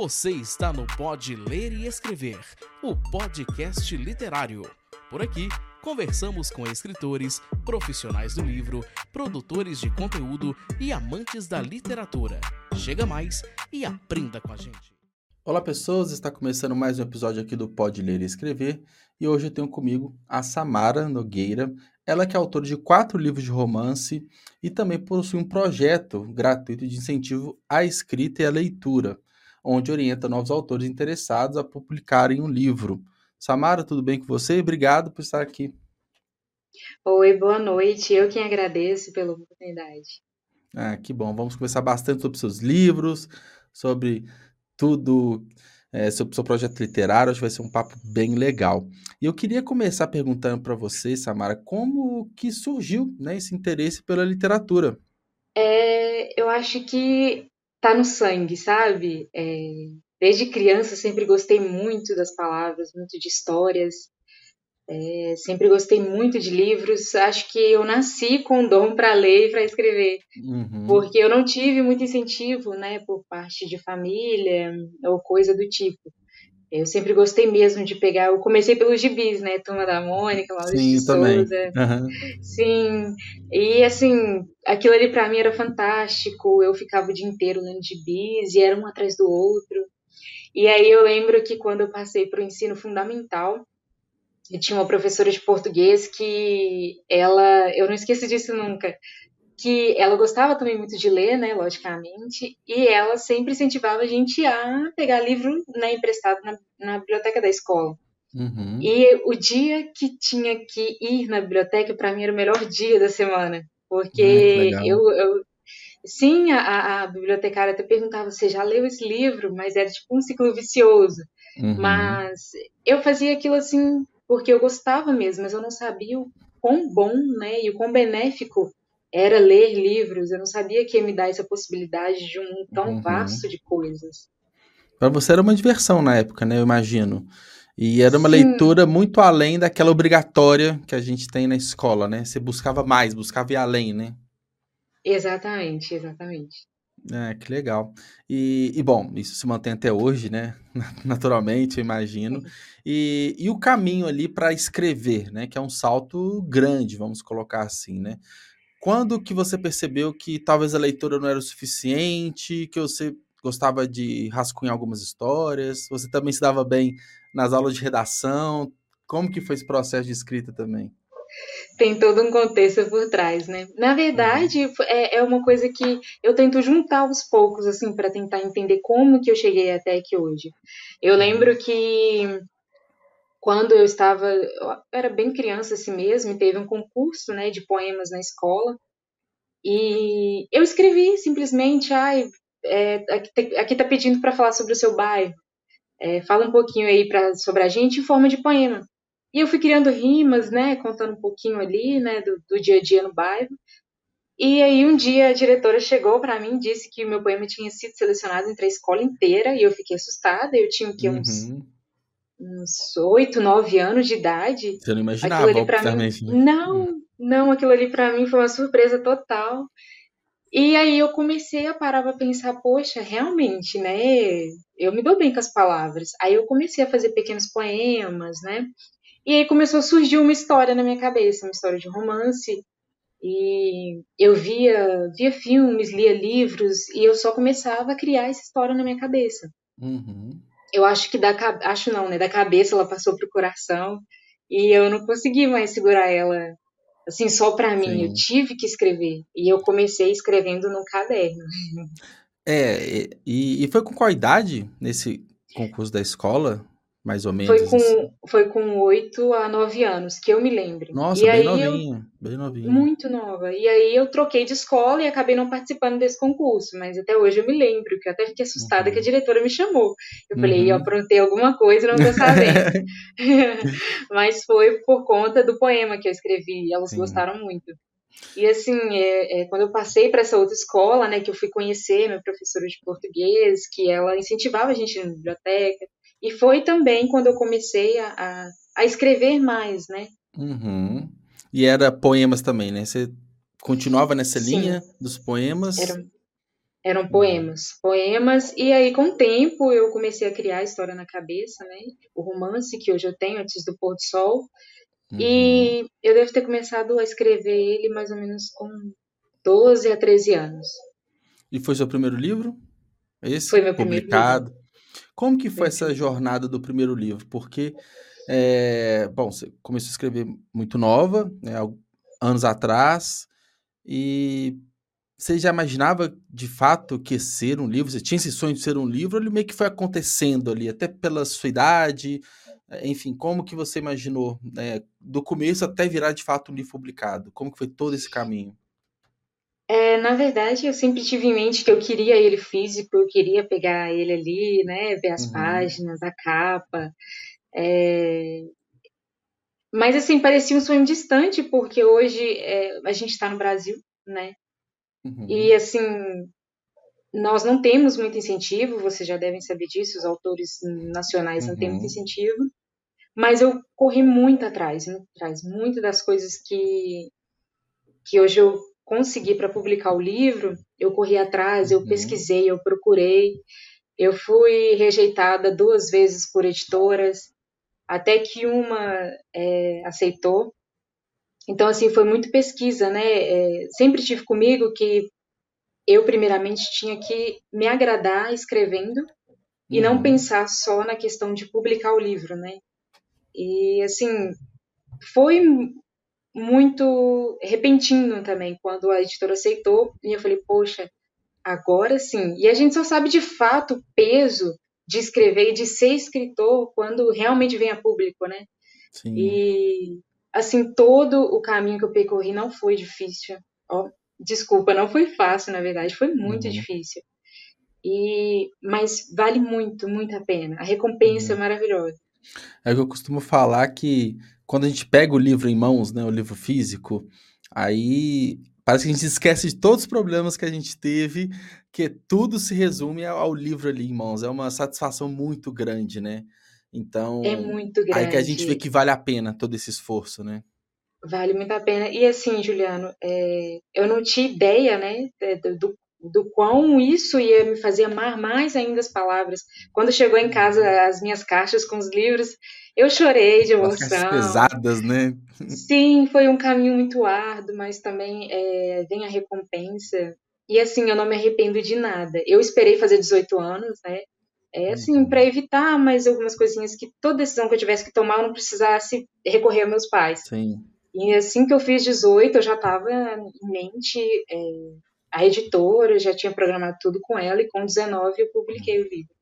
Você está no Pode Ler e Escrever, o podcast literário. Por aqui, conversamos com escritores, profissionais do livro, produtores de conteúdo e amantes da literatura. Chega mais e aprenda com a gente. Olá, pessoas! Está começando mais um episódio aqui do Pode Ler e Escrever e hoje eu tenho comigo a Samara Nogueira. Ela que é autora de quatro livros de romance e também possui um projeto gratuito de incentivo à escrita e à leitura onde orienta novos autores interessados a publicarem um livro. Samara, tudo bem com você? Obrigado por estar aqui. Oi, boa noite. Eu quem agradeço pela oportunidade. Ah, que bom. Vamos conversar bastante sobre seus livros, sobre tudo, é, sobre seu projeto literário. Acho que vai ser um papo bem legal. E eu queria começar perguntando para você, Samara, como que surgiu né, esse interesse pela literatura? É, eu acho que tá no sangue, sabe? É, desde criança sempre gostei muito das palavras, muito de histórias. É, sempre gostei muito de livros. Acho que eu nasci com dom para ler e para escrever, uhum. porque eu não tive muito incentivo, né, por parte de família ou coisa do tipo. Eu sempre gostei mesmo de pegar. Eu comecei pelos gibis, né? Turma da Mônica, Maurício Sim, de também. Souza. Uhum. Sim. E assim, aquilo ali para mim era fantástico. Eu ficava o dia inteiro lendo gibis e era um atrás do outro. E aí eu lembro que quando eu passei para o ensino fundamental, eu tinha uma professora de português que ela, eu não esqueço disso nunca que ela gostava também muito de ler, né, logicamente, e ela sempre incentivava a gente a pegar livro né, emprestado na, na biblioteca da escola. Uhum. E o dia que tinha que ir na biblioteca, para mim, era o melhor dia da semana, porque ah, eu, eu, Sim, a, a, bibliotecária até perguntava, você já leu esse livro? Mas era tipo um ciclo vicioso. Uhum. Mas eu fazia aquilo assim porque eu gostava mesmo, mas eu não sabia o quão bom, né, e o quão benéfico era ler livros. Eu não sabia que ia me dar essa possibilidade de um tão uhum. vasto de coisas. Para você era uma diversão na época, né? Eu imagino. E era uma Sim. leitura muito além daquela obrigatória que a gente tem na escola, né? Você buscava mais, buscava ir além, né? Exatamente, exatamente. É, que legal. E, e, bom, isso se mantém até hoje, né? Naturalmente, eu imagino. E, e o caminho ali para escrever, né? Que é um salto grande, vamos colocar assim, né? Quando que você percebeu que talvez a leitura não era o suficiente, que você gostava de rascunhar algumas histórias? Você também se dava bem nas aulas de redação? Como que foi esse processo de escrita também? Tem todo um contexto por trás, né? Na verdade, uhum. é, é uma coisa que eu tento juntar aos poucos, assim, para tentar entender como que eu cheguei até aqui hoje. Eu uhum. lembro que quando eu estava, eu era bem criança assim mesmo, e teve um concurso, né, de poemas na escola, e eu escrevi simplesmente, ai, é, aqui, tá, aqui tá pedindo para falar sobre o seu bairro, é, fala um pouquinho aí pra, sobre a gente em forma de poema. E eu fui criando rimas, né, contando um pouquinho ali, né, do, do dia a dia no bairro. E aí um dia a diretora chegou para mim e disse que o meu poema tinha sido selecionado entre a escola inteira e eu fiquei assustada. Eu tinha que uns uhum uns oito, nove anos de idade. Você não imaginava, pra mim, né? Não, não, aquilo ali para mim foi uma surpresa total. E aí eu comecei a parar para pensar, poxa, realmente, né? Eu me dou bem com as palavras. Aí eu comecei a fazer pequenos poemas, né? E aí começou a surgir uma história na minha cabeça, uma história de romance. E eu via, via filmes, lia livros e eu só começava a criar essa história na minha cabeça. Uhum eu acho que da acho não, né? Da cabeça ela passou pro coração e eu não consegui mais segurar ela assim só para mim. Sim. Eu tive que escrever e eu comecei escrevendo no caderno. É, e, e foi com qual idade nesse concurso da escola? Mais ou menos. Foi com, assim. foi com 8 a 9 anos, que eu me lembro. Nossa, e bem novinha, bem novinha. Muito nova. E aí eu troquei de escola e acabei não participando desse concurso, mas até hoje eu me lembro, que eu até fiquei assustada uhum. que a diretora me chamou. Eu uhum. falei, eu aprontei alguma coisa e não tô sabendo. mas foi por conta do poema que eu escrevi, elas Sim. gostaram muito. E assim, é, é, quando eu passei para essa outra escola, né, que eu fui conhecer minha professora de português, que ela incentivava a gente na biblioteca, e foi também quando eu comecei a, a, a escrever mais, né? Uhum. E era poemas também, né? Você continuava nessa Sim. linha dos poemas? Era, Eram uhum. poemas, poemas, e aí com o tempo eu comecei a criar a história na cabeça, né? O romance que hoje eu tenho, Antes do Pôr do Sol, uhum. e eu devo ter começado a escrever ele mais ou menos com 12 a 13 anos. E foi seu primeiro livro? Esse? Foi meu publicado. primeiro livro. Como que foi essa jornada do primeiro livro? Porque, é, bom, você começou a escrever muito nova, né, anos atrás, e você já imaginava de fato que ser um livro? Você tinha esse sonho de ser um livro? Ele meio que foi acontecendo ali, até pela sua idade? Eh, enfim, como que você imaginou né, do começo até virar de fato um livro publicado? Como que foi todo esse caminho? É, na verdade, eu sempre tive em mente que eu queria ele físico, eu queria pegar ele ali, né, ver as uhum. páginas, a capa. É... Mas assim, parecia um sonho distante, porque hoje é, a gente está no Brasil, né? Uhum. E assim, nós não temos muito incentivo, vocês já devem saber disso, os autores nacionais uhum. não têm muito uhum. incentivo, mas eu corri muito atrás, muito atrás, muito das coisas que, que hoje eu consegui para publicar o livro, eu corri atrás, eu uhum. pesquisei, eu procurei, eu fui rejeitada duas vezes por editoras, até que uma é, aceitou, então, assim, foi muito pesquisa, né? É, sempre tive comigo que eu, primeiramente, tinha que me agradar escrevendo e não uhum. pensar só na questão de publicar o livro, né? E, assim, foi muito repentino também quando a editora aceitou e eu falei, poxa, agora sim. E a gente só sabe de fato o peso de escrever e de ser escritor quando realmente vem a público, né? Sim. E assim, todo o caminho que eu percorri não foi difícil. Ó, desculpa, não foi fácil, na verdade, foi muito uhum. difícil. E, mas vale muito, muito a pena. A recompensa é uhum. é maravilhosa. É que eu costumo falar que quando a gente pega o livro em mãos, né, o livro físico, aí parece que a gente esquece de todos os problemas que a gente teve, que tudo se resume ao livro ali em mãos. É uma satisfação muito grande, né? Então, é muito grande. Aí que a gente vê que vale a pena todo esse esforço, né? Vale muito a pena. E assim, Juliano, é, eu não tinha ideia, né, do, do quão isso ia me fazer amar mais ainda as palavras. Quando chegou em casa as minhas caixas com os livros, eu chorei de emoção. As pesadas, né? Sim, foi um caminho muito árduo, mas também é, vem a recompensa. E assim, eu não me arrependo de nada. Eu esperei fazer 18 anos, né? É assim, uhum. para evitar mais algumas coisinhas que toda decisão que eu tivesse que tomar eu não precisasse recorrer aos meus pais. Sim. E assim que eu fiz 18, eu já estava em mente é, a editora, já tinha programado tudo com ela, e com 19 eu publiquei o livro.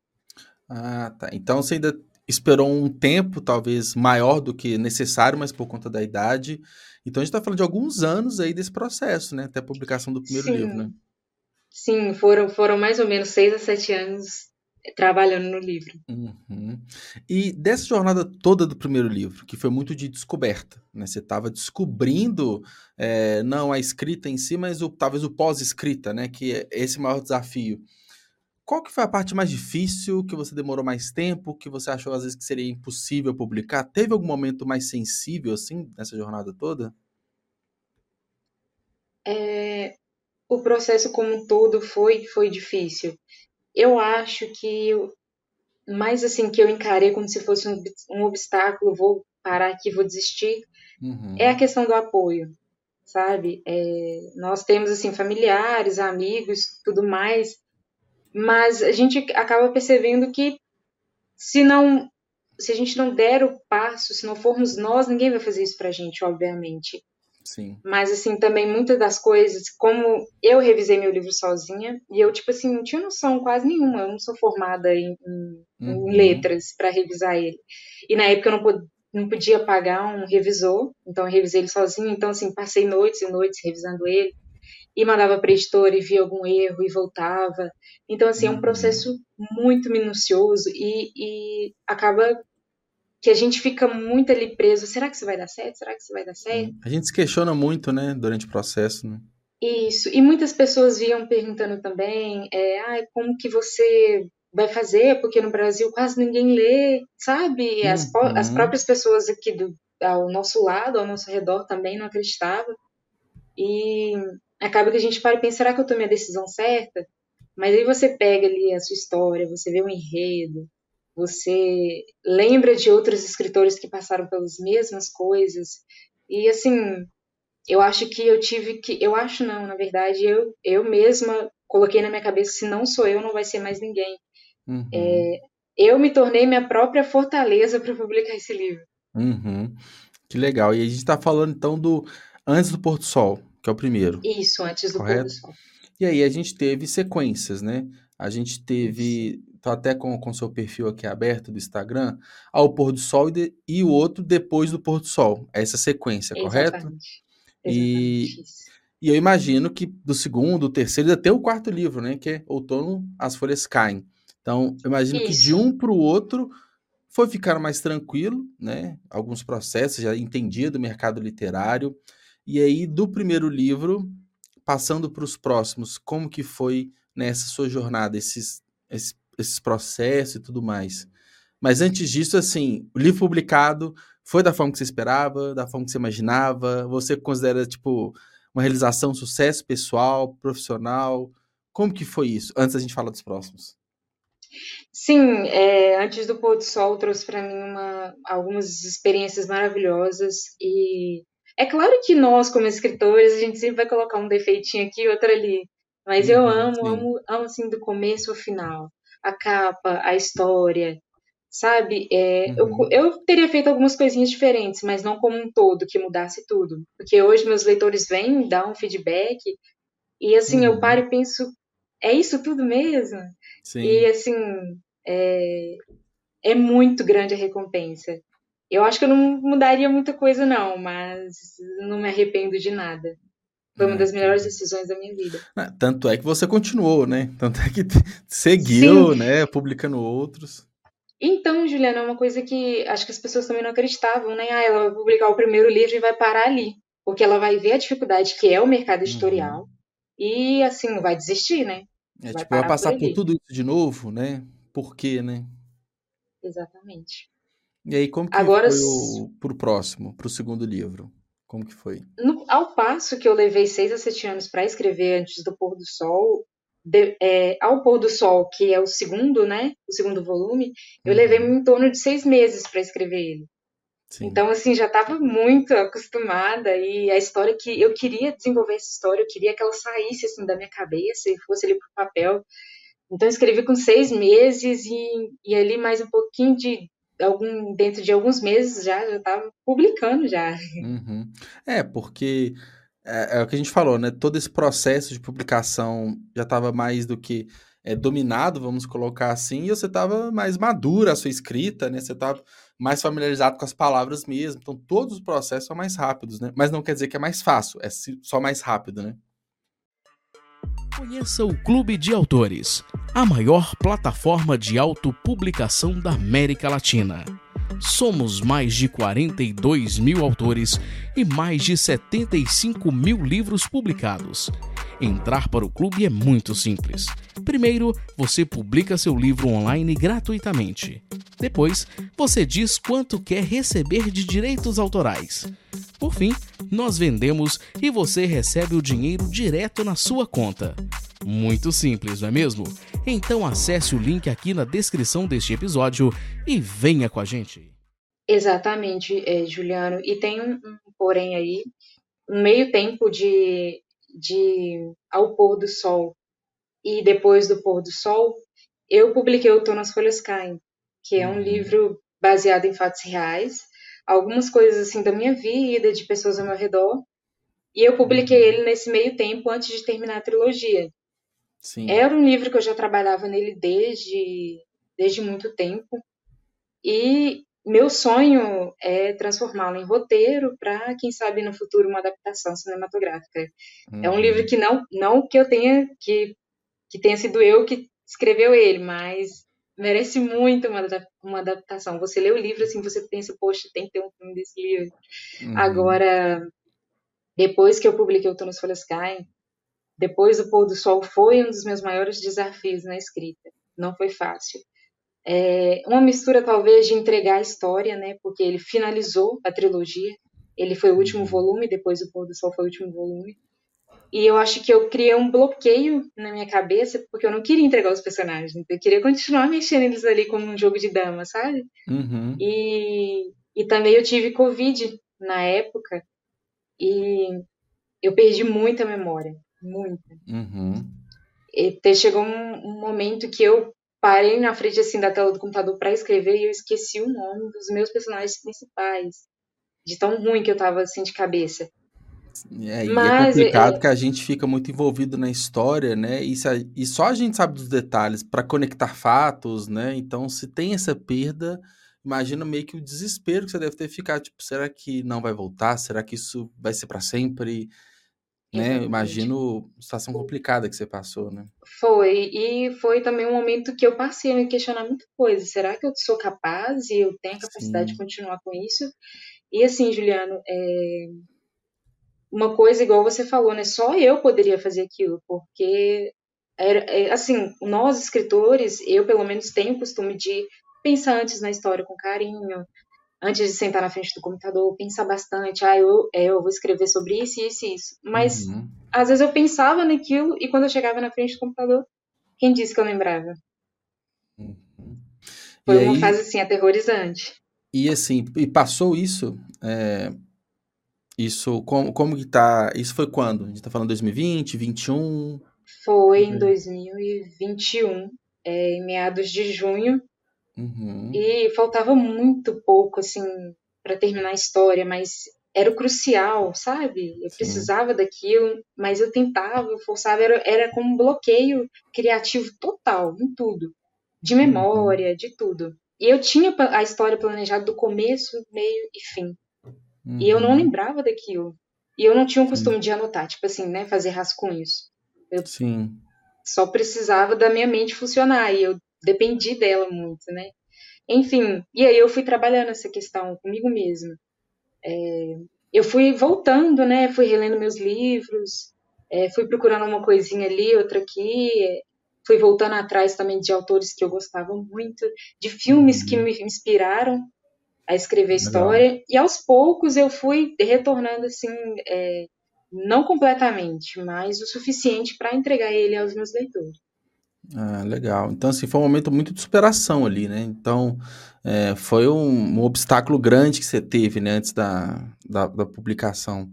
Ah, tá. Então você ainda esperou um tempo, talvez maior do que necessário, mas por conta da idade. Então a gente está falando de alguns anos aí desse processo, né? Até a publicação do primeiro Sim. livro, né? Sim, foram, foram mais ou menos seis a sete anos trabalhando no livro. Uhum. E dessa jornada toda do primeiro livro, que foi muito de descoberta, né? Você estava descobrindo é, não a escrita em si, mas o, talvez o pós-escrita, né? Que é esse maior desafio. Qual que foi a parte mais difícil, que você demorou mais tempo, que você achou às vezes que seria impossível publicar? Teve algum momento mais sensível, assim, nessa jornada toda? É, o processo como um todo foi, foi difícil eu acho que mais assim que eu encarei como se fosse um, um obstáculo, vou parar aqui, vou desistir, uhum. é a questão do apoio, sabe? É, nós temos assim familiares, amigos, tudo mais, mas a gente acaba percebendo que se não se a gente não der o passo, se não formos nós, ninguém vai fazer isso pra gente, obviamente. Sim. Mas, assim, também muitas das coisas, como eu revisei meu livro sozinha, e eu, tipo assim, não tinha noção quase nenhuma, eu não sou formada em, em, uhum. em letras para revisar ele. E na época eu não, pod não podia pagar um revisor, então eu revisei ele sozinha, então, assim, passei noites e noites revisando ele, e mandava para editor e via algum erro e voltava. Então, assim, é um uhum. processo muito minucioso e, e acaba que a gente fica muito ali preso. Será que isso vai dar certo? Será que isso vai dar certo? A gente se questiona muito, né, durante o processo, né? Isso. E muitas pessoas vinham perguntando também, é, ah, como que você vai fazer? Porque no Brasil quase ninguém lê, sabe? As, uhum. as próprias pessoas aqui do, ao nosso lado, ao nosso redor também não acreditavam. E acaba que a gente para e pensa, será que eu tomei a decisão certa? Mas aí você pega ali a sua história, você vê o enredo, você lembra de outros escritores que passaram pelas mesmas coisas. E assim, eu acho que eu tive que. Eu acho não, na verdade, eu, eu mesma coloquei na minha cabeça: se não sou eu, não vai ser mais ninguém. Uhum. É, eu me tornei minha própria fortaleza para publicar esse livro. Uhum. Que legal. E a gente está falando então do Antes do Porto Sol, que é o primeiro. Isso, Antes do correto? Porto Sol. E aí a gente teve sequências, né? A gente teve, tô até com o seu perfil aqui aberto do Instagram, ao pôr do sol e, de, e o outro depois do pôr do sol. Essa sequência, Exatamente. correto? E, e eu imagino que do segundo, do terceiro, até o quarto livro, né? Que é Outono, as folhas caem. Então, eu imagino Isso. que de um para o outro foi ficar mais tranquilo, né? Alguns processos, já entendia do mercado literário. E aí, do primeiro livro, passando para os próximos, como que foi nessa sua jornada, esses, esses, esses processos e tudo mais. Mas antes disso, assim, o livro publicado foi da forma que você esperava, da forma que você imaginava? Você considera, tipo, uma realização, um sucesso pessoal, profissional? Como que foi isso? Antes da gente falar dos próximos. Sim, é, antes do pôr do sol trouxe para mim uma, algumas experiências maravilhosas e é claro que nós, como escritores, a gente sempre vai colocar um defeitinho aqui, outro ali. Mas eu uhum, amo, amo, amo assim do começo ao final. A capa, a história, sabe? É, uhum. eu, eu teria feito algumas coisinhas diferentes, mas não como um todo, que mudasse tudo. Porque hoje meus leitores vêm, dão um feedback, e assim, uhum. eu paro e penso, é isso tudo mesmo? Sim. E assim, é, é muito grande a recompensa. Eu acho que eu não mudaria muita coisa, não, mas não me arrependo de nada. Foi uma ah, das melhores decisões da minha vida. Ah, tanto é que você continuou, né? Tanto é que seguiu, Sim. né? Publicando outros. Então, Juliana, é uma coisa que acho que as pessoas também não acreditavam, né? Ah, ela vai publicar o primeiro livro e vai parar ali. Porque ela vai ver a dificuldade que é o mercado editorial uhum. e, assim, vai desistir, né? É, vai tipo, vai passar por, por, tudo isso de novo, né? Por quê, né? Exatamente. E aí, como que Agora, foi o, pro próximo, pro segundo livro? Como que foi? No, ao passo que eu levei seis a sete anos para escrever antes do pôr do sol, de, é, ao pôr do sol, que é o segundo, né, o segundo volume, eu uhum. levei em torno de seis meses para escrever ele. Sim. Então, assim, já estava muito acostumada e a história que eu queria desenvolver essa história, eu queria que ela saísse assim da minha cabeça e fosse ali para o papel. Então, escrevi com seis meses e, e ali mais um pouquinho de algum dentro de alguns meses já já estava publicando já. Uhum. É porque é, é, o que a gente falou, né? Todo esse processo de publicação já estava mais do que é, dominado, vamos colocar assim, e você estava mais madura a sua escrita, né? Você estava mais familiarizado com as palavras mesmo. Então todos os processos são mais rápidos, né? Mas não quer dizer que é mais fácil, é só mais rápido, né? Conheça o Clube de Autores, a maior plataforma de autopublicação da América Latina. Somos mais de 42 mil autores e mais de 75 mil livros publicados. Entrar para o clube é muito simples. Primeiro, você publica seu livro online gratuitamente. Depois, você diz quanto quer receber de direitos autorais. Por fim, nós vendemos e você recebe o dinheiro direto na sua conta. Muito simples, não é mesmo? Então acesse o link aqui na descrição deste episódio e venha com a gente. Exatamente, é, Juliano. E tem um, um porém aí, um meio tempo de, de ao pôr do sol e depois do pôr do sol, eu publiquei O Tô nas Folhas Caem, que é um uhum. livro baseado em fatos reais, algumas coisas assim da minha vida, de pessoas ao meu redor, e eu publiquei uhum. ele nesse meio tempo antes de terminar a trilogia. Sim. Era um livro que eu já trabalhava nele desde, desde muito tempo. E meu sonho é transformá-lo em roteiro para, quem sabe, no futuro, uma adaptação cinematográfica. É um livro uhum. que não, não que eu tenha, que, que tenha sido eu que escreveu ele, mas merece muito uma, uma adaptação. Você lê o livro assim, você pensa, poxa, tem que ter um filme desse livro. Uhum. Agora, depois que eu publiquei O Tô Folhas Caem, depois do pôr do sol foi um dos meus maiores desafios na escrita. Não foi fácil. É uma mistura talvez de entregar a história, né? Porque ele finalizou a trilogia. Ele foi o último uhum. volume, depois do pôr do sol foi o último volume. E eu acho que eu criei um bloqueio na minha cabeça, porque eu não queria entregar os personagens. Eu queria continuar mexendo eles ali como um jogo de dama, sabe? Uhum. E, e também eu tive Covid na época. E eu perdi muita memória. Muita. Uhum. E chegou um, um momento que eu parei na frente assim da tela do computador para escrever e eu esqueci o nome dos meus personagens principais. De tão ruim que eu tava assim de cabeça. É, e é Mas, complicado é- que a gente fica muito envolvido na história, né? E, a- e só a gente sabe dos detalhes para conectar fatos, né? Então, se tem essa perda, imagina meio que o desespero que você deve ter ficado. Tipo, será que não vai voltar? Será que isso vai ser para sempre? Né? Exatamente. Imagino a situação complicada que você passou, né? Foi, e foi também um momento que eu passei a me questionar muita coisa. Será que eu sou capaz e eu tenho a capacidade de Sim. continuar com isso? E assim, Juliano, é, uma coisa igual você falou, né? Só eu poderia fazer aquilo, porque era, é, assim, nós escritores, eu pelo menos tenho o costume de pensar antes na história com carinho, antes de sentar na frente do computador, pensar bastante, ah, eu, é, eu vou escrever sobre isso, isso e isso. Mas Uhum. às vezes eu pensava naquilo e quando eu chegava na frente do computador, quem disse que eu lembrava? Uhum. Foi uma fase assim aterrorizante. e assim, e passou isso, é, isso, como, como que tá, isso foi quando? A gente tá falando 2020, 21? Foi em Uhum. 2021, é, em meados de junho, Uhum. e faltava muito pouco assim para terminar a história, mas era o crucial, sabe? Eu Sim. precisava daquilo, mas eu tentava, eu forçava, era, era como um bloqueio criativo total em tudo, de Uhum. memória, de tudo. E eu tinha a história planejada do começo, meio e fim. E eu não Uhum. lembrava daquilo. E eu não tinha o Sim. costume de anotar, tipo assim, né? Fazer rascunhos. Sim. Só precisava da minha mente funcionar. E eu dependi dela muito, né? Enfim, e aí eu fui trabalhando essa questão comigo mesma. É, eu fui voltando, né? Fui relendo meus livros, é, fui procurando uma coisinha ali, outra aqui. é, fui voltando atrás também de autores que eu gostava muito, de filmes que Uhum. me inspiraram a escrever Legal. história. E aos poucos eu fui retornando assim, é, não completamente, mas o suficiente para entregar ele aos meus leitores. Ah, legal. Então, assim, foi um momento muito de superação ali, né? Então, é, foi um, um obstáculo grande que você teve, né, antes da, da, da publicação.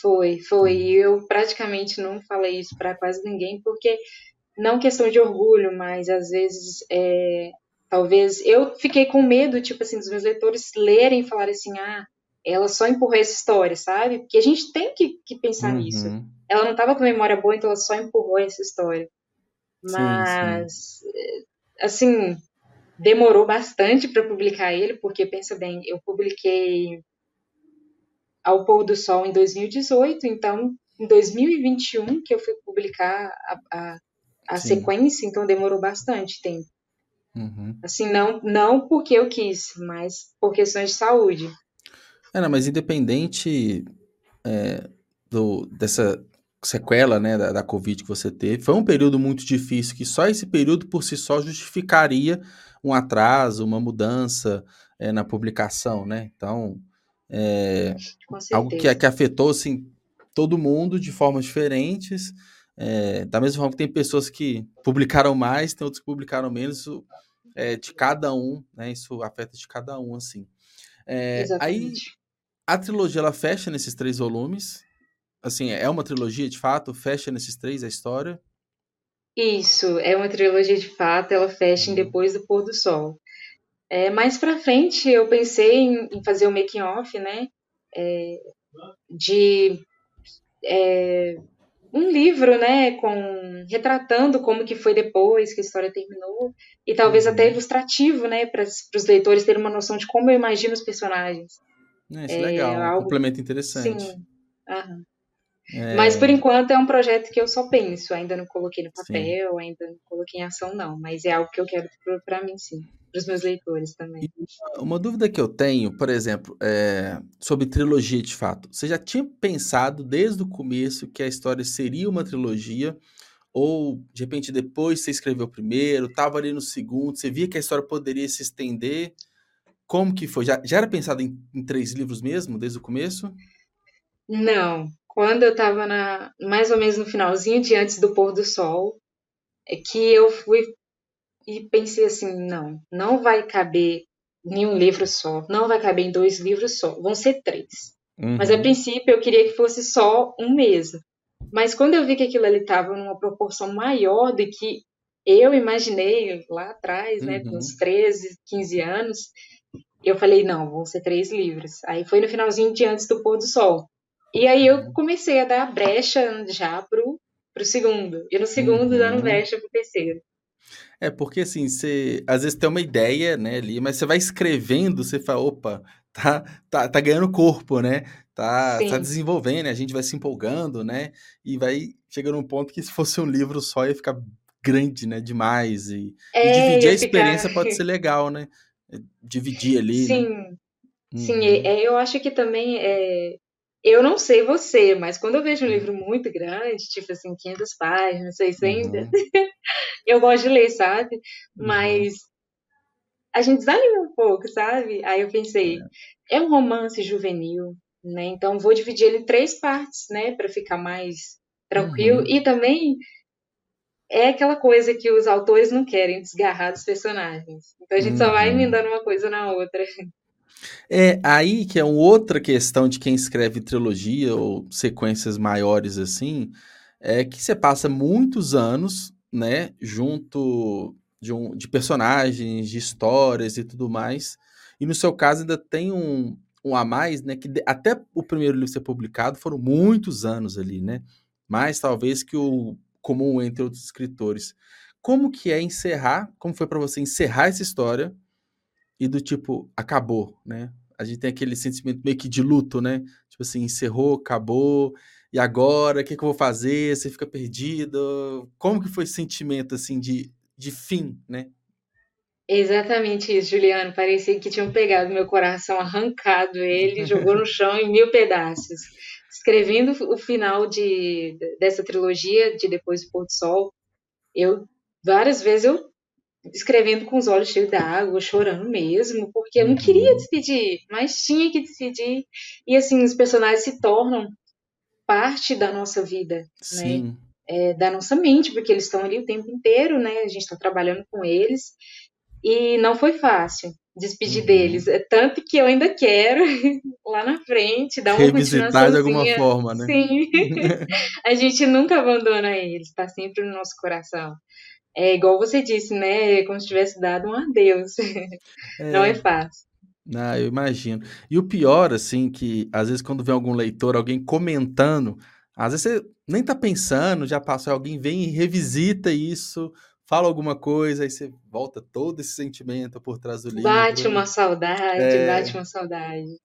Foi, foi. E eu praticamente não falei isso para quase ninguém, porque não questão de orgulho, mas às vezes é, talvez eu fiquei com medo, tipo assim, dos meus leitores lerem e falarem assim, ah, ela só empurrou essa história, sabe? Porque a gente tem que, que pensar nisso. Uhum. Ela não estava com memória boa, então ela só empurrou essa história. Sim, sim. Mas, assim, demorou bastante para publicar ele, porque pensa bem, eu publiquei Ao Pôr do Sol em 2018, então em 2021 que eu fui publicar a, a, a sequência, então demorou bastante tempo. Uhum. Assim, não, não porque eu quis, mas por questões de saúde. É, não, mas independente é, do, dessa sequela, né, da, da Covid que você teve, foi um período muito difícil, que só esse período por si só justificaria um atraso, uma mudança é, na publicação, né? Então, é, algo que, que afetou assim, todo mundo de formas diferentes. É, da mesma forma que tem pessoas que publicaram mais, tem outros que publicaram menos, isso é de cada um, né? Isso afeta de cada um, assim. Aí a trilogia ela fecha nesses três volumes. Assim, é uma trilogia de fato, fecha nesses três a história. Isso, é uma trilogia de fato, ela fecha em Uhum. Depois do Pôr do Sol. É, mais pra frente eu pensei em, em fazer o making off, né? É, de é, um livro, né, com retratando como que foi depois que a história terminou e talvez até Uhum. ilustrativo, né, para os leitores terem uma noção de como eu imagino os personagens. É, isso é É legal, um algo, complemento interessante. sim. aham. É, Mas por enquanto é um projeto que eu só penso, ainda não coloquei no sim. papel, ainda não coloquei em ação não, mas é algo que eu quero para mim sim, para os meus leitores também. Uma, uma dúvida que eu tenho, por exemplo, é, sobre trilogia de fato. Você já tinha pensado desde o começo que a história seria uma trilogia? Ou, de repente, depois você escreveu o primeiro, estava ali no segundo, você via que a história poderia se estender? Como que foi? Já, já era pensado em, em três livros mesmo, desde o começo? Não, quando eu estava na mais ou menos no finalzinho de antes do pôr do sol, é que eu fui e pensei assim, não, não vai caber em um livro só, não vai caber em dois livros só, vão ser três. Uhum. Mas a princípio eu queria que fosse só um mesmo. Mas quando eu vi que aquilo ali estava numa proporção maior do que eu imaginei lá atrás, né, com uns 13, 15 anos, eu falei, não, vão ser três livros. Aí foi no finalzinho de antes do pôr do sol. E aí eu comecei a dar brecha já pro, pro segundo. E no segundo uhum. dando brecha pro terceiro. É, porque assim, você às vezes tem uma ideia, né, ali, mas você vai escrevendo, você fala, opa, tá, tá, tá ganhando corpo, né? Tá, tá desenvolvendo, né? a gente vai se empolgando, né? E vai chegando num ponto que se fosse um livro só ia ficar grande, né? Demais. E, é, e dividir a experiência ficar... pode ser legal, né? Dividir ali. Sim. Né? Sim, uhum. é, eu acho que também é, eu não sei você, mas quando eu vejo um livro muito grande, tipo assim, 500 páginas, 600, uhum. eu gosto de ler, sabe? Uhum. Mas a gente desanima um pouco, sabe? Aí eu pensei, é, é um romance juvenil, né? Então vou dividir ele em três partes, né, para ficar mais tranquilo. Uhum. E também é aquela coisa que os autores não querem desgarrar dos personagens. Então a gente só vai uhum. emendando uma coisa na outra. É aí que é outra questão de quem escreve trilogia ou sequências maiores assim, é que você passa muitos anos, né, junto de, um, de personagens, de histórias e tudo mais. E no seu caso ainda tem um, um a mais, né, que até o primeiro livro ser publicado foram muitos anos ali, né? Mais talvez que o comum entre outros escritores. Como que é encerrar, como foi para você encerrar essa história e do tipo, acabou, né? A gente tem aquele sentimento meio que de luto, né? Tipo assim, encerrou, acabou, e agora, o que, que eu vou fazer? Você fica perdido. Como que foi esse sentimento, assim, de, de fim, né? Exatamente isso, Juliano. Parecia que tinham pegado meu coração, arrancado ele, jogou no chão em mil pedaços. Escrevendo o final de, dessa trilogia de Depois do Pôr do Sol, eu várias vezes eu escrevendo com os olhos cheios d'água, chorando mesmo, porque eu não queria uhum. despedir, mas tinha que despedir. E assim, os personagens se tornam parte da nossa vida, né? Sim. né? É, da nossa mente, porque eles estão ali o tempo inteiro, né? A gente está trabalhando com eles. E não foi fácil despedir uhum. deles. É tanto que eu ainda quero lá na frente dar uma Revisitar de alguma forma, né? Sim. a gente nunca abandona eles, está sempre no nosso coração. É igual você disse, né? Como se tivesse dado um adeus. É... Não é fácil. Ah, eu imagino. E o pior, assim, que às vezes quando vem algum leitor, alguém comentando, às vezes você nem tá pensando, já passou, alguém vem e revisita isso, fala alguma coisa, aí você volta todo esse sentimento por trás do livro. Bate uma saudade, é... bate uma saudade.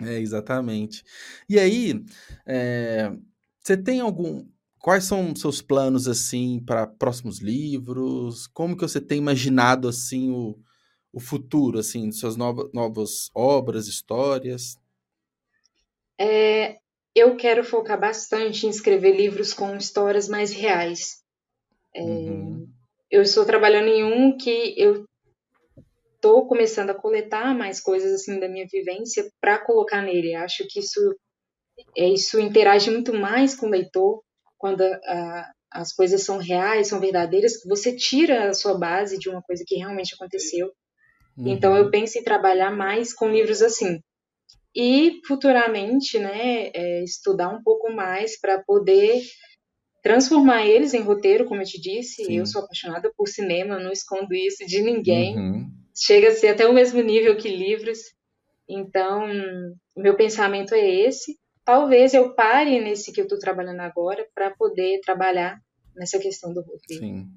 É, exatamente. E aí, é... você tem algum Quais são seus planos assim para próximos livros? Como que você tem imaginado assim o, o futuro assim, de suas novas, novas obras, histórias? É, eu quero focar bastante em escrever livros com histórias mais reais. É, uhum. Eu estou trabalhando em um que eu estou começando a coletar mais coisas assim da minha vivência para colocar nele. Acho que isso é, isso interage muito mais com o leitor quando a, as coisas são reais, são verdadeiras, você tira a sua base de uma coisa que realmente aconteceu. Uhum. Então eu penso em trabalhar mais com livros assim. E futuramente, né, é, estudar um pouco mais para poder transformar eles em roteiro, como eu te disse. Sim. Eu sou apaixonada por cinema, não escondo isso de ninguém. Uhum. Chega a ser até o mesmo nível que livros. Então, meu pensamento é esse talvez eu pare nesse que eu estou trabalhando agora para poder trabalhar nessa questão do roteiro. Sim.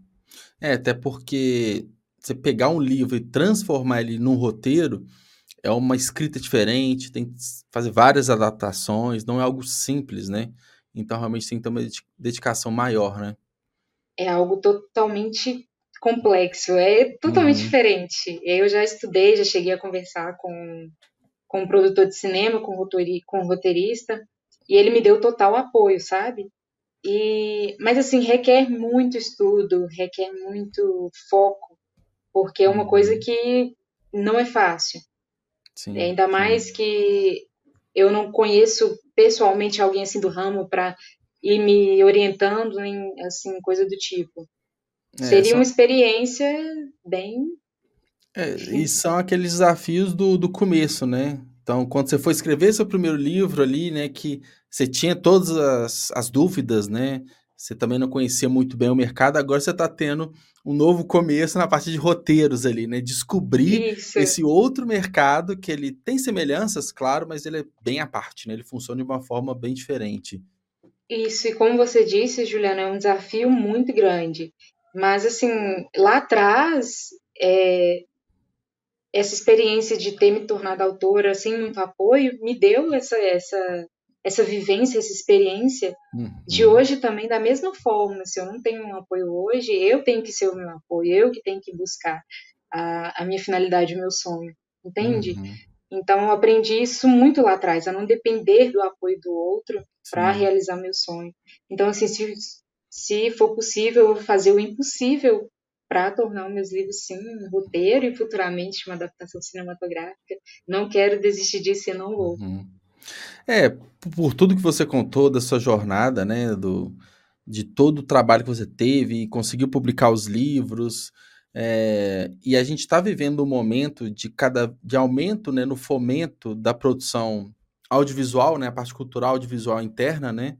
É, até porque você pegar um livro e transformar ele num roteiro é uma escrita diferente, tem que fazer várias adaptações, não é algo simples, né? Então realmente tem que ter uma dedicação maior, né? É algo totalmente complexo, é totalmente uhum. diferente. Eu já estudei, já cheguei a conversar com com um produtor de cinema, com, um roteirista, e ele me deu total apoio, sabe? E, mas assim, requer muito estudo, requer muito foco, porque é uma uhum. coisa que não é fácil. Sim, ainda mais sim. que eu não conheço pessoalmente alguém assim do ramo para ir me orientando em assim coisa do tipo. É, Seria só... uma experiência bem. É, e são aqueles desafios do, do começo, né? Então, quando você foi escrever seu primeiro livro ali, né, que você tinha todas as, as dúvidas, né? Você também não conhecia muito bem o mercado, agora você está tendo um novo começo na parte de roteiros ali, né? Descobrir Isso. esse outro mercado que ele tem semelhanças, claro, mas ele é bem à parte, né? Ele funciona de uma forma bem diferente. Isso, e como você disse, Juliana, é um desafio muito grande. Mas, assim, lá atrás, é, essa experiência de ter me tornado autora sem muito apoio me deu essa, essa essa vivência, essa experiência uhum. de hoje também da mesma forma. Se eu não tenho um apoio hoje, eu tenho que ser o meu apoio, eu que tenho que buscar a, a minha finalidade, o meu sonho, entende? Uhum. Então eu aprendi isso muito lá atrás, a não depender do apoio do outro para realizar meu sonho. Então assim, se, se for possível, eu vou fazer o impossível para tornar meus livros sim um roteiro e futuramente uma adaptação cinematográfica. Não quero desistir disso e não vou. Uhum. É, por tudo que você contou da sua jornada, né, do, de todo o trabalho que você teve e conseguiu publicar os livros, é, e a gente está vivendo um momento de cada de aumento, né, no fomento da produção audiovisual, né, a parte cultural audiovisual interna, né,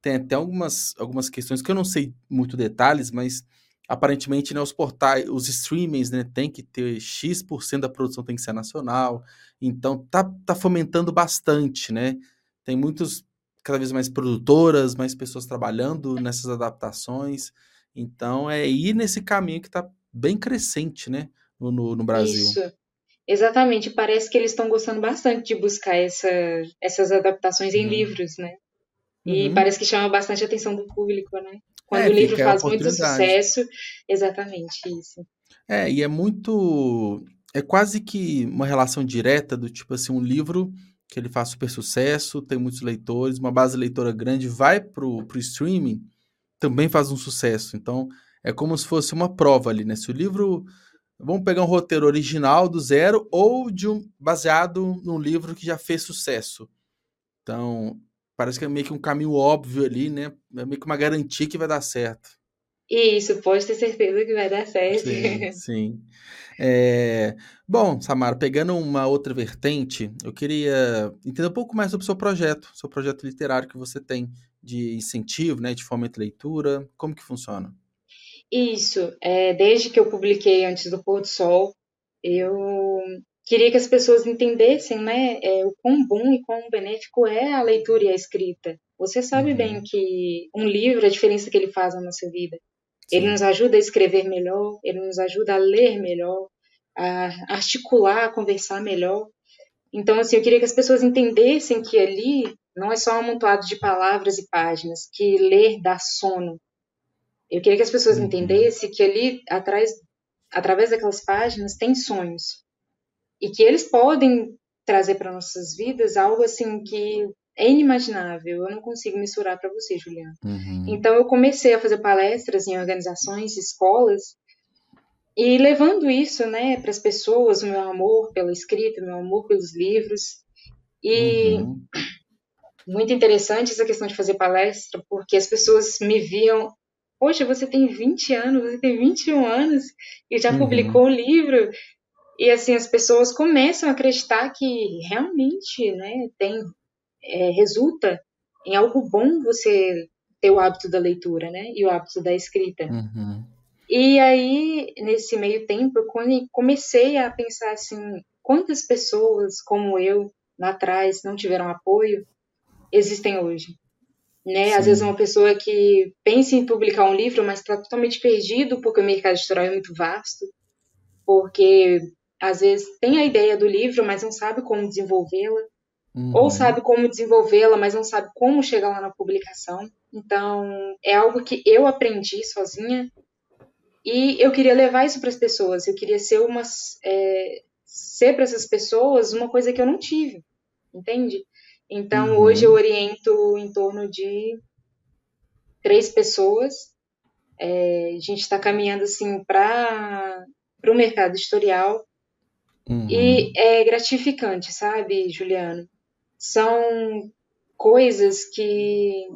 tem até algumas, algumas questões que eu não sei muito detalhes, mas aparentemente, né, os portais, os streamings, né, tem que ter X% da produção tem que ser nacional. Então, tá, tá fomentando bastante, né? Tem muitos, cada vez mais produtoras, mais pessoas trabalhando nessas adaptações. Então, é ir nesse caminho que está bem crescente, né, no, no Brasil. Isso. Exatamente, parece que eles estão gostando bastante de buscar essa, essas adaptações em uhum. livros, né? E uhum. parece que chama bastante a atenção do público, né? Quando é, o livro faz muito sucesso, exatamente isso. É, e é muito. É quase que uma relação direta do tipo assim, um livro que ele faz super sucesso, tem muitos leitores, uma base leitora grande, vai pro, pro streaming, também faz um sucesso. Então, é como se fosse uma prova ali, né? Se o livro. Vamos pegar um roteiro original do zero ou de um baseado num livro que já fez sucesso. Então, parece que é meio que um caminho óbvio ali, né? É meio que uma garantia que vai dar certo. Isso, pode ter certeza que vai dar certo. Sim, sim. É... Bom, Samara, pegando uma outra vertente, eu queria entender um pouco mais sobre o seu projeto, seu projeto literário que você tem de incentivo, né, de fomento à leitura, como que funciona? Isso, é, desde que eu publiquei Antes do Pôr do Sol, eu queria que as pessoas entendessem né, é, o quão bom e quão benéfico é a leitura e a escrita. Você sabe uhum. bem que um livro, a diferença que ele faz na nossa vida. Sim. Ele nos ajuda a escrever melhor, ele nos ajuda a ler melhor, a articular, a conversar melhor. Então, assim, eu queria que as pessoas entendessem que ali não é só um amontoado de palavras e páginas, que ler dá sono. Eu queria que as pessoas uhum. entendessem que ali, atrás, através daquelas páginas, tem sonhos e que eles podem trazer para nossas vidas algo assim que é inimaginável. Eu não consigo mensurar para você, Juliana. Uhum. Então eu comecei a fazer palestras em organizações, escolas e levando isso, né, para as pessoas, o meu amor pela escrita, o meu amor pelos livros. E uhum. muito interessante essa questão de fazer palestra, porque as pessoas me viam Poxa, você tem 20 anos, você tem 21 anos e já uhum. publicou um livro. E assim, as pessoas começam a acreditar que realmente né, tem, é, resulta em algo bom você ter o hábito da leitura né, e o hábito da escrita. Uhum. E aí, nesse meio tempo, eu comecei a pensar assim, quantas pessoas como eu, lá atrás, não tiveram apoio, existem hoje. Né? Às vezes uma pessoa que pensa em publicar um livro, mas está totalmente perdido porque o mercado editorial é muito vasto, porque às vezes tem a ideia do livro, mas não sabe como desenvolvê-la, uhum. ou sabe como desenvolvê-la, mas não sabe como chegar lá na publicação. Então, é algo que eu aprendi sozinha e eu queria levar isso para as pessoas. Eu queria ser uma é, ser para essas pessoas uma coisa que eu não tive, entende? Então, uhum. hoje eu oriento em torno de três pessoas. É, a gente está caminhando assim para o mercado editorial Uhum. E é gratificante, sabe, Juliano? são coisas que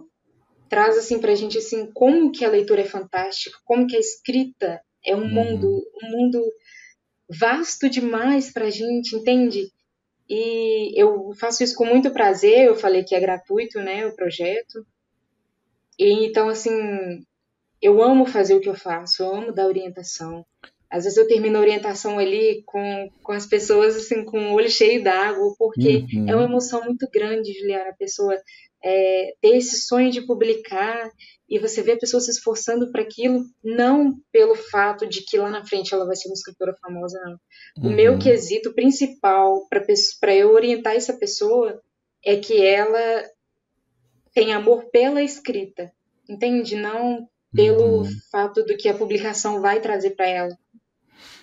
traz assim para a gente assim como que a leitura é fantástica, como que a escrita é um uhum. mundo, um mundo vasto demais para a gente, entende? E eu faço isso com muito prazer. Eu falei que é gratuito, né, o projeto. E então assim, eu amo fazer o que eu faço, eu amo dar orientação. Às vezes eu termino a orientação ali com, com as pessoas assim com o olho cheio d'água, porque uhum. é uma emoção muito grande, Juliana, a pessoa é, ter esse sonho de publicar e você vê a pessoa se esforçando para aquilo, não pelo fato de que lá na frente ela vai ser uma escritora famosa, não. Uhum. O meu quesito principal para eu orientar essa pessoa é que ela tem amor pela escrita, entende? Não pelo uhum. fato do que a publicação vai trazer para ela.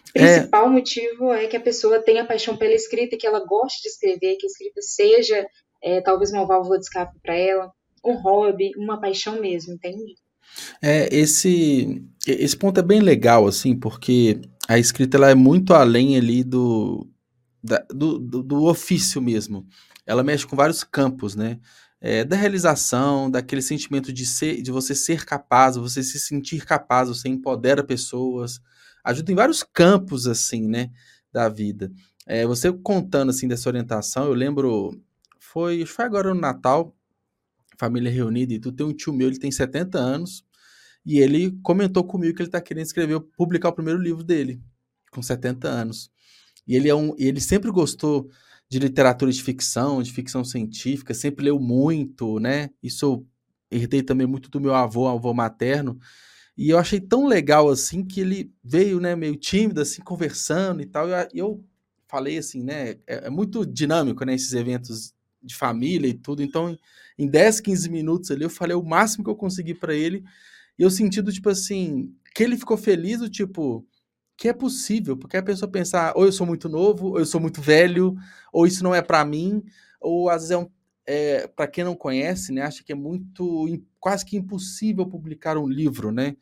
O principal é... motivo é que a pessoa tenha paixão pela escrita, que ela goste de escrever, que a escrita seja é, talvez uma válvula de escape para ela, um hobby, uma paixão mesmo, entende? É, esse, esse ponto é bem legal, assim, porque a escrita ela é muito além ali do, da, do, do, do, ofício mesmo. Ela mexe com vários campos, né? É, da realização, daquele sentimento de ser, de você ser capaz, você se sentir capaz, você empodera pessoas, ajuda em vários campos, assim, né, da vida. É, você contando, assim, dessa orientação, eu lembro foi, foi agora no Natal, família reunida e tudo. Tem um tio meu, ele tem 70 anos, e ele comentou comigo que ele está querendo escrever, publicar o primeiro livro dele, com 70 anos. E ele, é um, ele sempre gostou de literatura de ficção, de ficção científica, sempre leu muito, né? Isso eu herdei também muito do meu avô, avô materno. E eu achei tão legal assim que ele veio, né, meio tímido, assim, conversando e tal. E eu falei assim, né? É, é muito dinâmico, né? Esses eventos de família e tudo. Então, em 10, 15 minutos ali, eu falei o máximo que eu consegui para ele. E eu senti do tipo assim, que ele ficou feliz, do tipo, que é possível, porque a pessoa pensar, ou eu sou muito novo, ou eu sou muito velho, ou isso não é para mim, ou às vezes é, um, é para quem não conhece, né, acha que é muito, quase que impossível publicar um livro, né?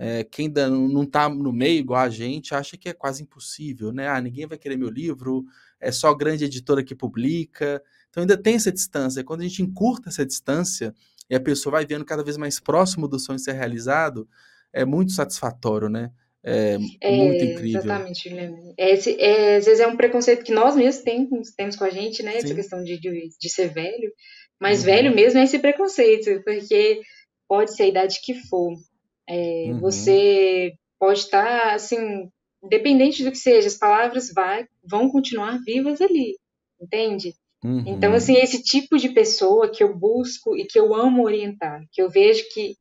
É, quem ainda não está no meio igual a gente acha que é quase impossível, né? Ah, ninguém vai querer meu livro, é só grande editora que publica. Então ainda tem essa distância. Quando a gente encurta essa distância e a pessoa vai vendo cada vez mais próximo do sonho ser realizado, é muito satisfatório, né? É, é muito incrível. Exatamente, Guilherme. É, é, às vezes é um preconceito que nós mesmos temos, temos com a gente, né? Sim. Essa questão de, de, de, ser velho. Mas uhum. velho mesmo é esse preconceito, porque pode ser a idade que for. É, uhum. Você pode estar, assim, independente do que seja, as palavras vai, vão continuar vivas ali, entende? Uhum. Então, assim, esse tipo de pessoa que eu busco e que eu amo orientar, que eu vejo que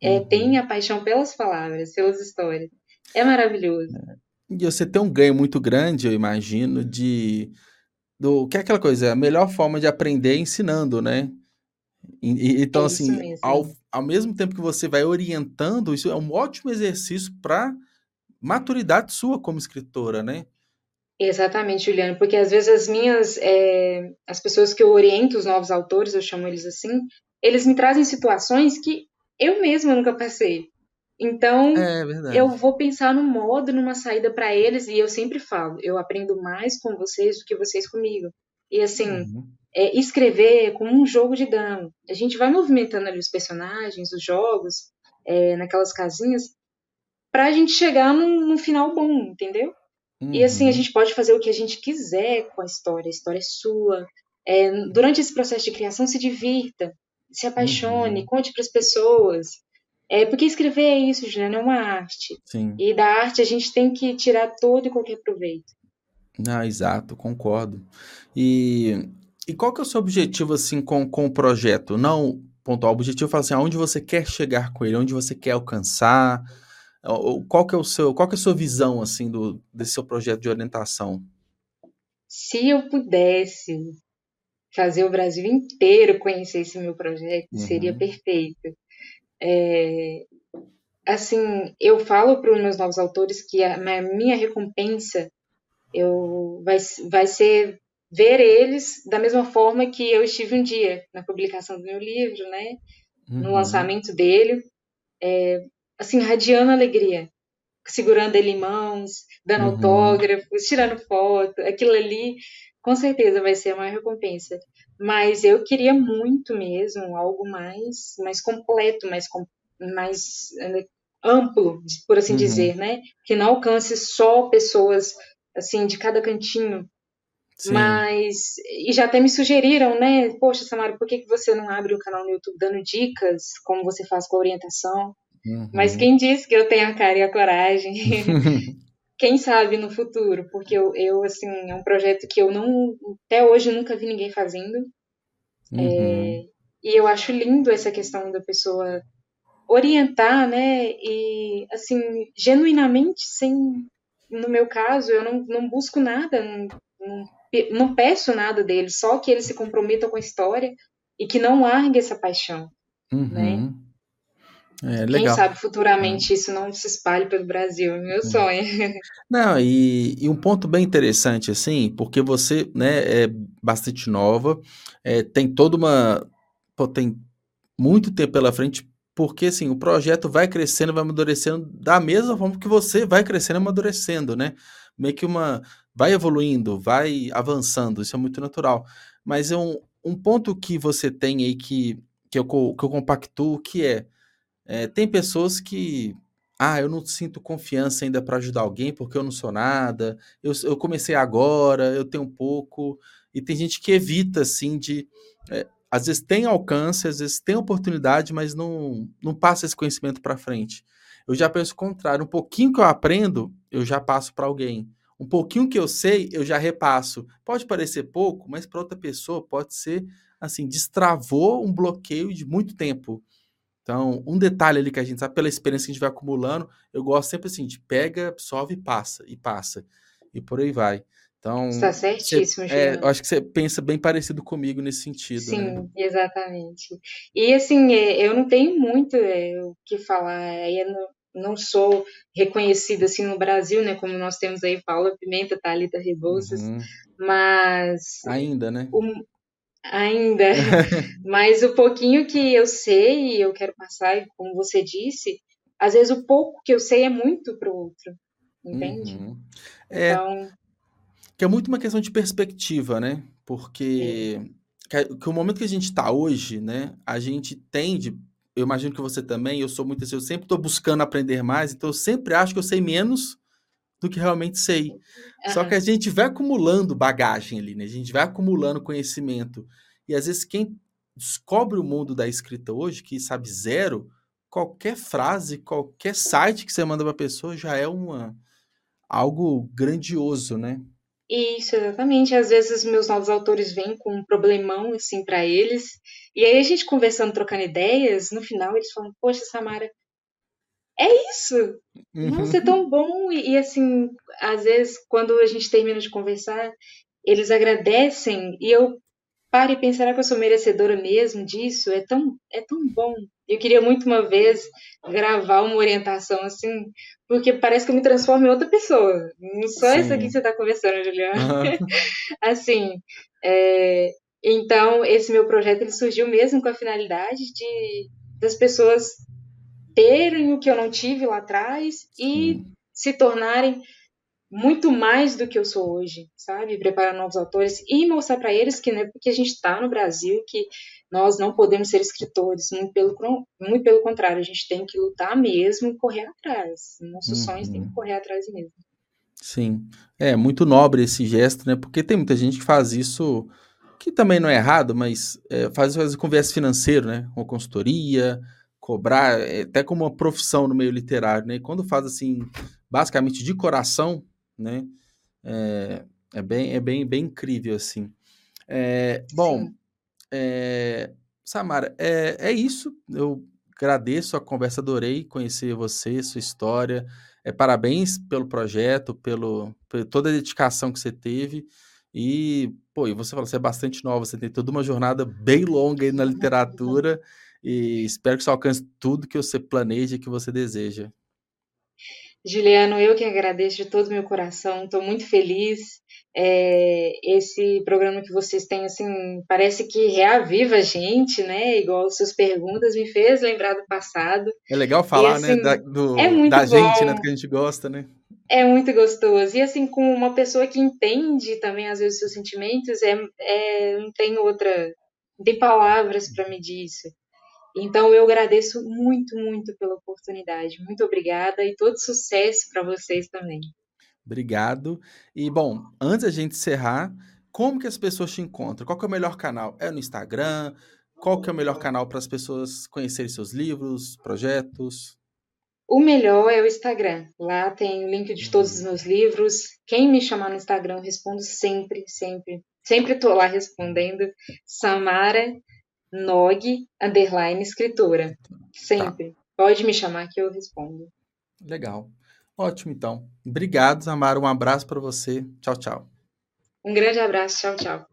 é, uhum. tem a paixão pelas palavras, pelas histórias, é maravilhoso. É. E você tem um ganho muito grande, eu imagino, de do que é aquela coisa, a melhor forma de aprender é ensinando, né? E, então, é assim, ao, ao mesmo tempo que você vai orientando, isso é um ótimo exercício para maturidade sua como escritora, né? Exatamente, Juliana, porque às vezes as minhas, é, as pessoas que eu oriento, os novos autores, eu chamo eles assim, eles me trazem situações que eu mesma nunca passei. Então, é eu vou pensar num modo, numa saída para eles, e eu sempre falo, eu aprendo mais com vocês do que vocês comigo. E assim, uhum. é, escrever como um jogo de dama. A gente vai movimentando ali os personagens, os jogos, é, naquelas casinhas, para a gente chegar num, num final bom, entendeu? Uhum. E assim, a uhum. gente pode fazer o que a gente quiser com a história, a história é sua. É, durante esse processo de criação, se divirta, se apaixone, uhum. conte para as pessoas. É, porque escrever é isso, Juliana, é uma arte. Sim. E da arte a gente tem que tirar todo e qualquer proveito. Ah, exato, concordo. E, e qual que é o seu objetivo, assim, com, com o projeto? Não pontual, o objetivo é assim, aonde você quer chegar com ele, onde você quer alcançar, qual que é o seu, qual que é a sua visão assim do desse seu projeto de orientação? Se eu pudesse fazer o Brasil inteiro conhecer esse meu projeto, uhum. seria perfeito. É, assim, eu falo para os meus novos autores que a, minha recompensa eu vai, vai ser ver eles da mesma forma que eu estive um dia na publicação do meu livro, né? Uhum. No lançamento dele. É, assim, radiando alegria, segurando ele em mãos, dando uhum. autógrafos, tirando foto, aquilo ali com certeza vai ser a maior recompensa. Mas eu queria muito mesmo algo mais, mais completo, mais, mais eh, amplo, por assim uhum. dizer, né? Que não alcance só pessoas assim de cada cantinho. Sim. Mas e já até me sugeriram, né? Poxa, Samara, por que, que você não abre um canal no YouTube dando dicas, como você faz com a orientação? Uhum. Mas quem disse que eu tenho a cara e a coragem? quem sabe no futuro, porque eu, eu, assim, é um projeto que eu não, até hoje nunca vi ninguém fazendo. Uhum. É, e eu acho lindo essa questão da pessoa orientar, né, e, assim, genuinamente, sem, no meu caso, eu não, não busco nada, não, não, não peço nada dele, só que ele se comprometa com a história e que não largue essa paixão, né? uhum. né? É, Quem sabe futuramente é. isso não se espalhe pelo Brasil, é meu é. sonho. Não, e, e, um ponto bem interessante, assim, porque você né, é bastante nova, é, tem toda uma. Pô, tem muito tempo pela frente, porque assim, o projeto vai crescendo, vai amadurecendo da mesma forma que você vai crescendo e amadurecendo, né? Meio que uma. vai evoluindo, vai avançando, isso é muito natural. Mas é um, um ponto que você tem aí que, que, eu, que eu compactuo, que é é, tem pessoas que, ah, eu não sinto confiança ainda para ajudar alguém porque eu não sou nada, eu, eu comecei agora, eu tenho um pouco, e tem gente que evita, assim, de. É, às vezes tem alcance, às vezes tem oportunidade, mas não, não passa esse conhecimento para frente. Eu já penso o contrário, um pouquinho que eu aprendo, eu já passo para alguém. Um pouquinho que eu sei, eu já repasso. Pode parecer pouco, mas para outra pessoa pode ser assim, destravou um bloqueio de muito tempo. Então, um detalhe ali que a gente sabe pela experiência que a gente vai acumulando, eu gosto sempre assim, de pega, absorve e passa, e passa. E por aí vai. Então, Está certíssimo, você, é, eu acho que você pensa bem parecido comigo nesse sentido. Sim, né? exatamente. E assim, é, eu não tenho muito é, o que falar, eu não, não sou reconhecida assim no Brasil, né? Como nós temos aí Paula Pimenta, Thalita Rebouças, uhum. mas. Ainda, né? O, Ainda. Mas o pouquinho que eu sei e eu quero passar, e como você disse, às vezes o pouco que eu sei é muito para o outro. Entende? Uhum. É, então... Que é muito uma questão de perspectiva, né? Porque é. que, que o momento que a gente está hoje, né? A gente tende, eu imagino que você também, eu sou muito assim, eu sempre estou buscando aprender mais, então eu sempre acho que eu sei menos do que realmente sei. Uhum. Só que a gente vai acumulando bagagem ali, né? A gente vai acumulando conhecimento. E às vezes quem descobre o mundo da escrita hoje, que sabe zero, qualquer frase, qualquer site que você manda para a pessoa já é uma algo grandioso, né? Isso, exatamente. Às vezes meus novos autores vêm com um problemão assim para eles, e aí a gente conversando, trocando ideias, no final eles falam: "Poxa, Samara, é isso. Uhum. Nossa, é tão bom. E, e, assim, às vezes, quando a gente termina de conversar, eles agradecem e eu paro e penso, será que eu sou merecedora mesmo disso? É tão, é tão bom. Eu queria muito uma vez gravar uma orientação assim, porque parece que eu me transformo em outra pessoa. Não só Sim. isso aqui que você está conversando, Juliana. Uhum. assim, é, então, esse meu projeto ele surgiu mesmo com a finalidade de das pessoas terem o que eu não tive lá atrás e se tornarem muito mais do que eu sou hoje, sabe? Preparar novos autores e mostrar para eles que não é porque a gente está no Brasil que nós não podemos ser escritores, muito pelo, muito pelo contrário, a gente tem que lutar mesmo e correr atrás. Nossos uhum. sonhos têm que correr atrás mesmo. Sim, é muito nobre esse gesto, né? Porque tem muita gente que faz isso, que também não é errado, mas é, faz, faz com viés financeiro, né? Com consultoria, cobrar, é, até como uma profissão no meio literário, né? E quando faz assim, basicamente de coração, né? É, é bem, é bem, bem incrível assim. É, bom, é, Samara, é, é isso. Eu agradeço a conversa, adorei conhecer você, sua história. É, parabéns pelo projeto, pelo, por toda a dedicação que você teve. E, pô, e você falou, você é bastante nova, você tem toda uma jornada bem longa aí na literatura. E espero que você alcance tudo que você planeja e que você deseja. Juliano, eu que agradeço de todo o meu coração, estou muito feliz. É, esse programa que vocês têm, assim, parece que reaviva a gente, né? Igual suas perguntas me fez lembrar do passado. É legal falar, e, né, assim, né? Da, do, é da gente, né? Do que a gente gosta, né? É muito gostoso. E assim, com uma pessoa que entende também, às vezes, os seus sentimentos, é, é não tem outra, não tem palavras para medir isso. Então, eu agradeço muito, muito pela oportunidade. Muito obrigada e todo sucesso para vocês também. Obrigado. E, bom, antes da gente encerrar, como que as pessoas te encontram? Qual é o melhor canal? É no Instagram? Qual que é o melhor canal para as pessoas conhecerem seus livros, projetos? O melhor é o Instagram. Lá tem o link de todos os uhum. meus livros. Quem me chamar no Instagram, eu respondo sempre, sempre. Sempre estou lá respondendo. Samara Nog, underline escritora. Sempre. Tá. Pode me chamar que eu respondo. Legal. Ótimo, então. Obrigado, Samara. Um abraço para você. Tchau, tchau. Um grande abraço. Tchau, tchau.